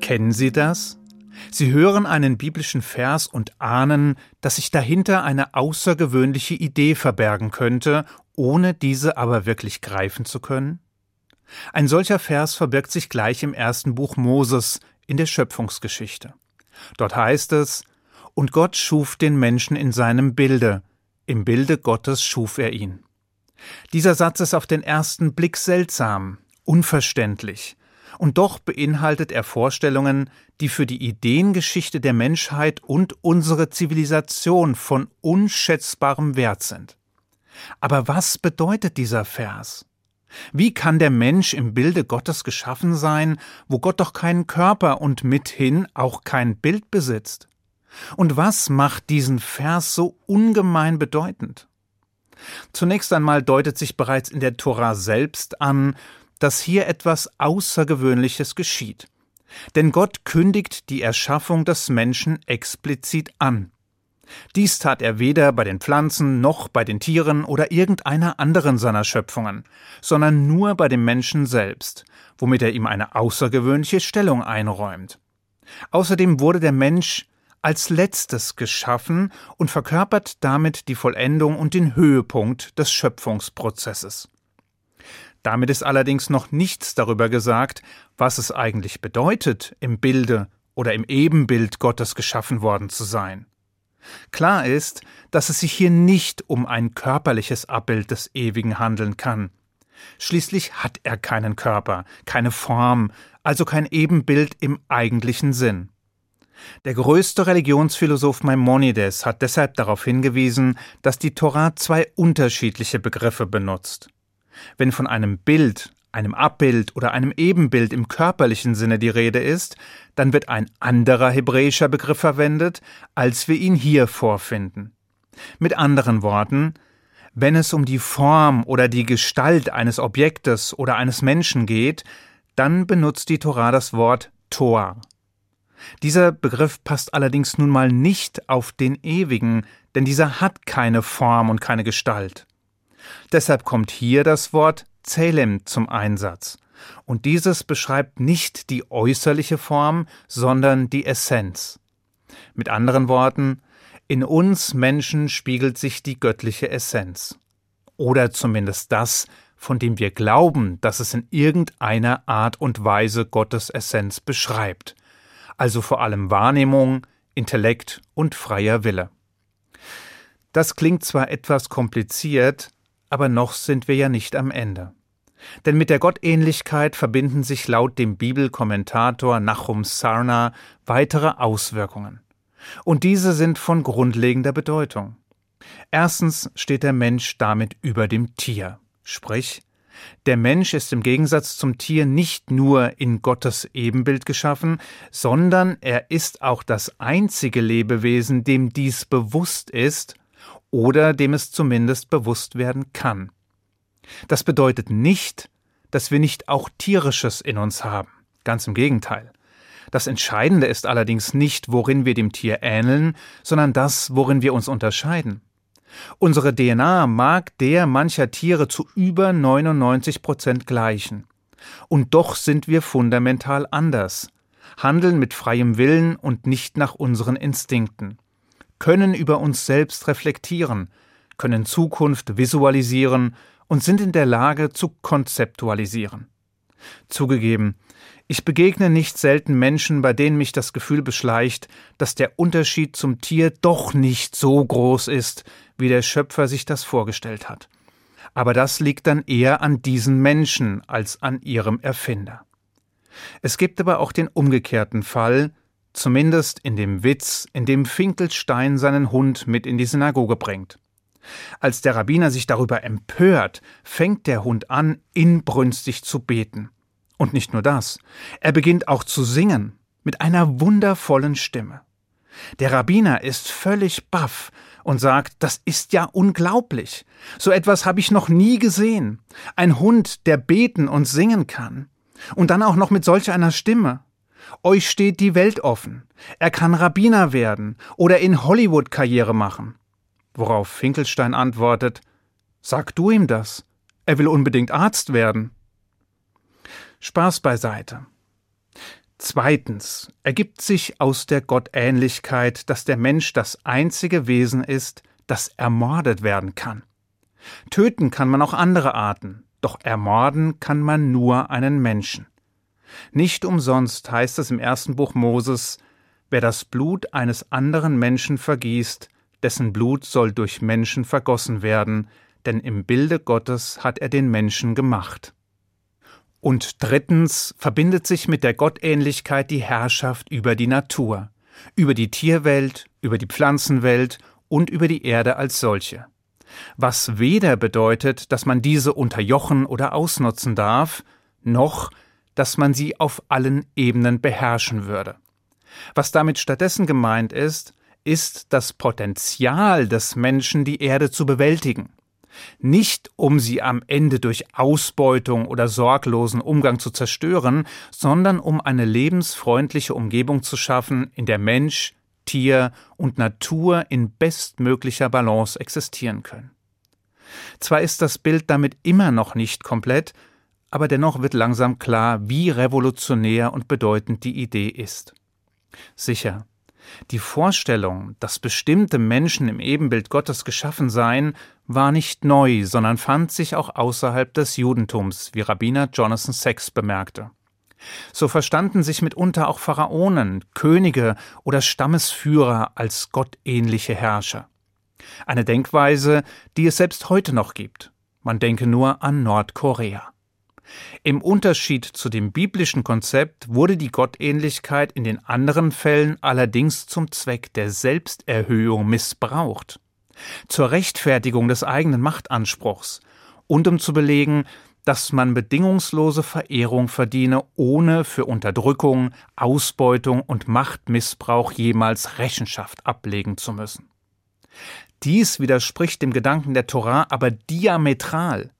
Kennen Sie das? Sie hören einen biblischen Vers und ahnen, dass sich dahinter eine außergewöhnliche Idee verbergen könnte, ohne diese aber wirklich greifen zu können? Ein solcher Vers verbirgt sich gleich im ersten Buch Moses in der Schöpfungsgeschichte. Dort heißt es, und Gott schuf den Menschen in seinem Bilde, im Bilde Gottes schuf er ihn. Dieser Satz ist auf den ersten Blick seltsam, unverständlich, und doch beinhaltet er Vorstellungen, die für die Ideengeschichte der Menschheit und unsere Zivilisation von unschätzbarem Wert sind. Aber was bedeutet dieser Vers? Wie kann der Mensch im Bilde Gottes geschaffen sein, wo Gott doch keinen Körper und mithin auch kein Bild besitzt? Und was macht diesen Vers so ungemein bedeutend? Zunächst einmal deutet sich bereits in der Tora selbst an, dass hier etwas Außergewöhnliches geschieht. Denn Gott kündigt die Erschaffung des Menschen explizit an. Dies tat er weder bei den Pflanzen noch bei den Tieren oder irgendeiner anderen seiner Schöpfungen, sondern nur bei dem Menschen selbst, womit er ihm eine außergewöhnliche Stellung einräumt. Außerdem wurde der Mensch als letztes geschaffen und verkörpert damit die Vollendung und den Höhepunkt des Schöpfungsprozesses. Damit ist allerdings noch nichts darüber gesagt, was es eigentlich bedeutet, im Bilde oder im Ebenbild Gottes geschaffen worden zu sein. Klar ist, dass es sich hier nicht um ein körperliches Abbild des Ewigen handeln kann. Schließlich hat er keinen Körper, keine Form, also kein Ebenbild im eigentlichen Sinn. Der größte Religionsphilosoph Maimonides hat deshalb darauf hingewiesen, dass die Torah zwei unterschiedliche Begriffe benutzt. Wenn von einem Bild, einem Abbild oder einem Ebenbild im körperlichen Sinne die Rede ist, dann wird ein anderer hebräischer Begriff verwendet, als wir ihn hier vorfinden. Mit anderen Worten, wenn es um die Form oder die Gestalt eines Objektes oder eines Menschen geht, dann benutzt die Torah das Wort Tor. Dieser Begriff passt allerdings nun mal nicht auf den Ewigen, denn dieser hat keine Form und keine Gestalt. Deshalb kommt hier das Wort Zelem zum Einsatz. Und dieses beschreibt nicht die äußerliche Form, sondern die Essenz. Mit anderen Worten, in uns Menschen spiegelt sich die göttliche Essenz. Oder zumindest das, von dem wir glauben, dass es in irgendeiner Art und Weise Gottes Essenz beschreibt. Also vor allem Wahrnehmung, Intellekt und freier Wille. Das klingt zwar etwas kompliziert, aber noch sind wir ja nicht am Ende. Denn mit der Gottähnlichkeit verbinden sich laut dem Bibelkommentator Nachum Sarna weitere Auswirkungen. Und diese sind von grundlegender Bedeutung. Erstens steht der Mensch damit über dem Tier. Sprich, der Mensch ist im Gegensatz zum Tier nicht nur in Gottes Ebenbild geschaffen, sondern er ist auch das einzige Lebewesen, dem dies bewusst ist oder dem es zumindest bewusst werden kann. Das bedeutet nicht, dass wir nicht auch tierisches in uns haben. Ganz im Gegenteil. Das Entscheidende ist allerdings nicht, worin wir dem Tier ähneln, sondern das, worin wir uns unterscheiden. Unsere DNA mag der mancher Tiere zu über 99 Prozent gleichen. Und doch sind wir fundamental anders, handeln mit freiem Willen und nicht nach unseren Instinkten können über uns selbst reflektieren, können Zukunft visualisieren und sind in der Lage zu konzeptualisieren. Zugegeben, ich begegne nicht selten Menschen, bei denen mich das Gefühl beschleicht, dass der Unterschied zum Tier doch nicht so groß ist, wie der Schöpfer sich das vorgestellt hat. Aber das liegt dann eher an diesen Menschen als an ihrem Erfinder. Es gibt aber auch den umgekehrten Fall, zumindest in dem Witz, in dem Finkelstein seinen Hund mit in die Synagoge bringt. Als der Rabbiner sich darüber empört, fängt der Hund an, inbrünstig zu beten. Und nicht nur das, er beginnt auch zu singen, mit einer wundervollen Stimme. Der Rabbiner ist völlig baff und sagt, das ist ja unglaublich. So etwas habe ich noch nie gesehen. Ein Hund, der beten und singen kann. Und dann auch noch mit solch einer Stimme. Euch steht die Welt offen. Er kann Rabbiner werden oder in Hollywood Karriere machen. Worauf Finkelstein antwortet, Sag du ihm das. Er will unbedingt Arzt werden. Spaß beiseite. Zweitens ergibt sich aus der Gottähnlichkeit, dass der Mensch das einzige Wesen ist, das ermordet werden kann. Töten kann man auch andere Arten, doch ermorden kann man nur einen Menschen. Nicht umsonst heißt es im ersten Buch Moses, wer das Blut eines anderen Menschen vergießt, dessen Blut soll durch Menschen vergossen werden, denn im Bilde Gottes hat er den Menschen gemacht. Und drittens verbindet sich mit der Gottähnlichkeit die Herrschaft über die Natur, über die Tierwelt, über die Pflanzenwelt und über die Erde als solche. Was weder bedeutet, dass man diese unterjochen oder ausnutzen darf, noch dass man sie auf allen Ebenen beherrschen würde. Was damit stattdessen gemeint ist, ist das Potenzial des Menschen, die Erde zu bewältigen. Nicht um sie am Ende durch Ausbeutung oder sorglosen Umgang zu zerstören, sondern um eine lebensfreundliche Umgebung zu schaffen, in der Mensch, Tier und Natur in bestmöglicher Balance existieren können. Zwar ist das Bild damit immer noch nicht komplett, aber dennoch wird langsam klar, wie revolutionär und bedeutend die Idee ist. Sicher, die Vorstellung, dass bestimmte Menschen im Ebenbild Gottes geschaffen seien, war nicht neu, sondern fand sich auch außerhalb des Judentums, wie Rabbiner Jonathan Sachs bemerkte. So verstanden sich mitunter auch Pharaonen, Könige oder Stammesführer als gottähnliche Herrscher. Eine Denkweise, die es selbst heute noch gibt. Man denke nur an Nordkorea. Im Unterschied zu dem biblischen Konzept wurde die Gottähnlichkeit in den anderen Fällen allerdings zum Zweck der Selbsterhöhung missbraucht, zur Rechtfertigung des eigenen Machtanspruchs und um zu belegen, dass man bedingungslose Verehrung verdiene, ohne für Unterdrückung, Ausbeutung und Machtmissbrauch jemals Rechenschaft ablegen zu müssen. Dies widerspricht dem Gedanken der Torah aber diametral.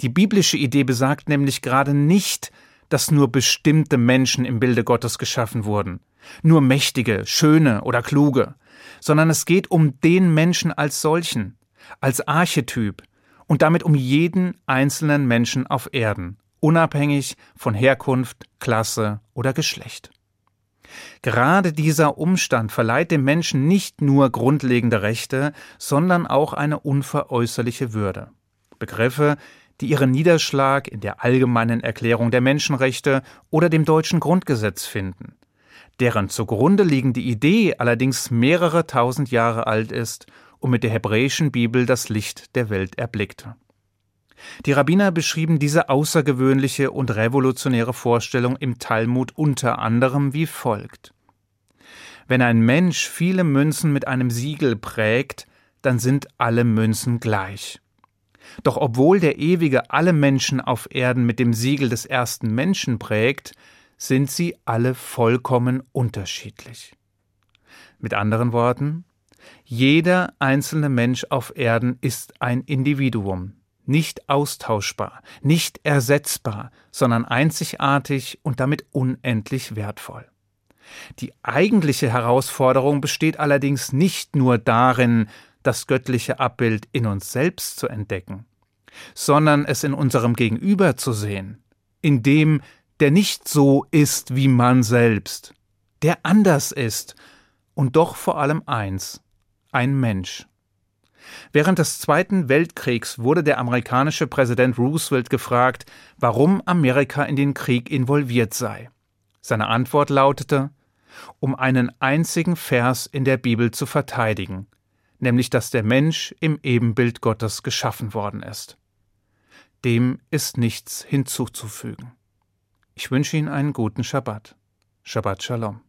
Die biblische Idee besagt nämlich gerade nicht, dass nur bestimmte Menschen im Bilde Gottes geschaffen wurden, nur mächtige, schöne oder kluge, sondern es geht um den Menschen als solchen, als Archetyp und damit um jeden einzelnen Menschen auf Erden, unabhängig von Herkunft, Klasse oder Geschlecht. Gerade dieser Umstand verleiht dem Menschen nicht nur grundlegende Rechte, sondern auch eine unveräußerliche Würde. Begriffe, die ihren Niederschlag in der allgemeinen Erklärung der Menschenrechte oder dem deutschen Grundgesetz finden, deren zugrunde liegende Idee allerdings mehrere tausend Jahre alt ist und mit der hebräischen Bibel das Licht der Welt erblickte. Die Rabbiner beschrieben diese außergewöhnliche und revolutionäre Vorstellung im Talmud unter anderem wie folgt. Wenn ein Mensch viele Münzen mit einem Siegel prägt, dann sind alle Münzen gleich. Doch obwohl der Ewige alle Menschen auf Erden mit dem Siegel des ersten Menschen prägt, sind sie alle vollkommen unterschiedlich. Mit anderen Worten, jeder einzelne Mensch auf Erden ist ein Individuum, nicht austauschbar, nicht ersetzbar, sondern einzigartig und damit unendlich wertvoll. Die eigentliche Herausforderung besteht allerdings nicht nur darin, das göttliche Abbild in uns selbst zu entdecken, sondern es in unserem Gegenüber zu sehen, in dem, der nicht so ist wie man selbst, der anders ist und doch vor allem eins, ein Mensch. Während des Zweiten Weltkriegs wurde der amerikanische Präsident Roosevelt gefragt, warum Amerika in den Krieg involviert sei. Seine Antwort lautete, um einen einzigen Vers in der Bibel zu verteidigen, nämlich dass der Mensch im Ebenbild Gottes geschaffen worden ist. Dem ist nichts hinzuzufügen. Ich wünsche Ihnen einen guten Schabbat. Shabbat Shalom.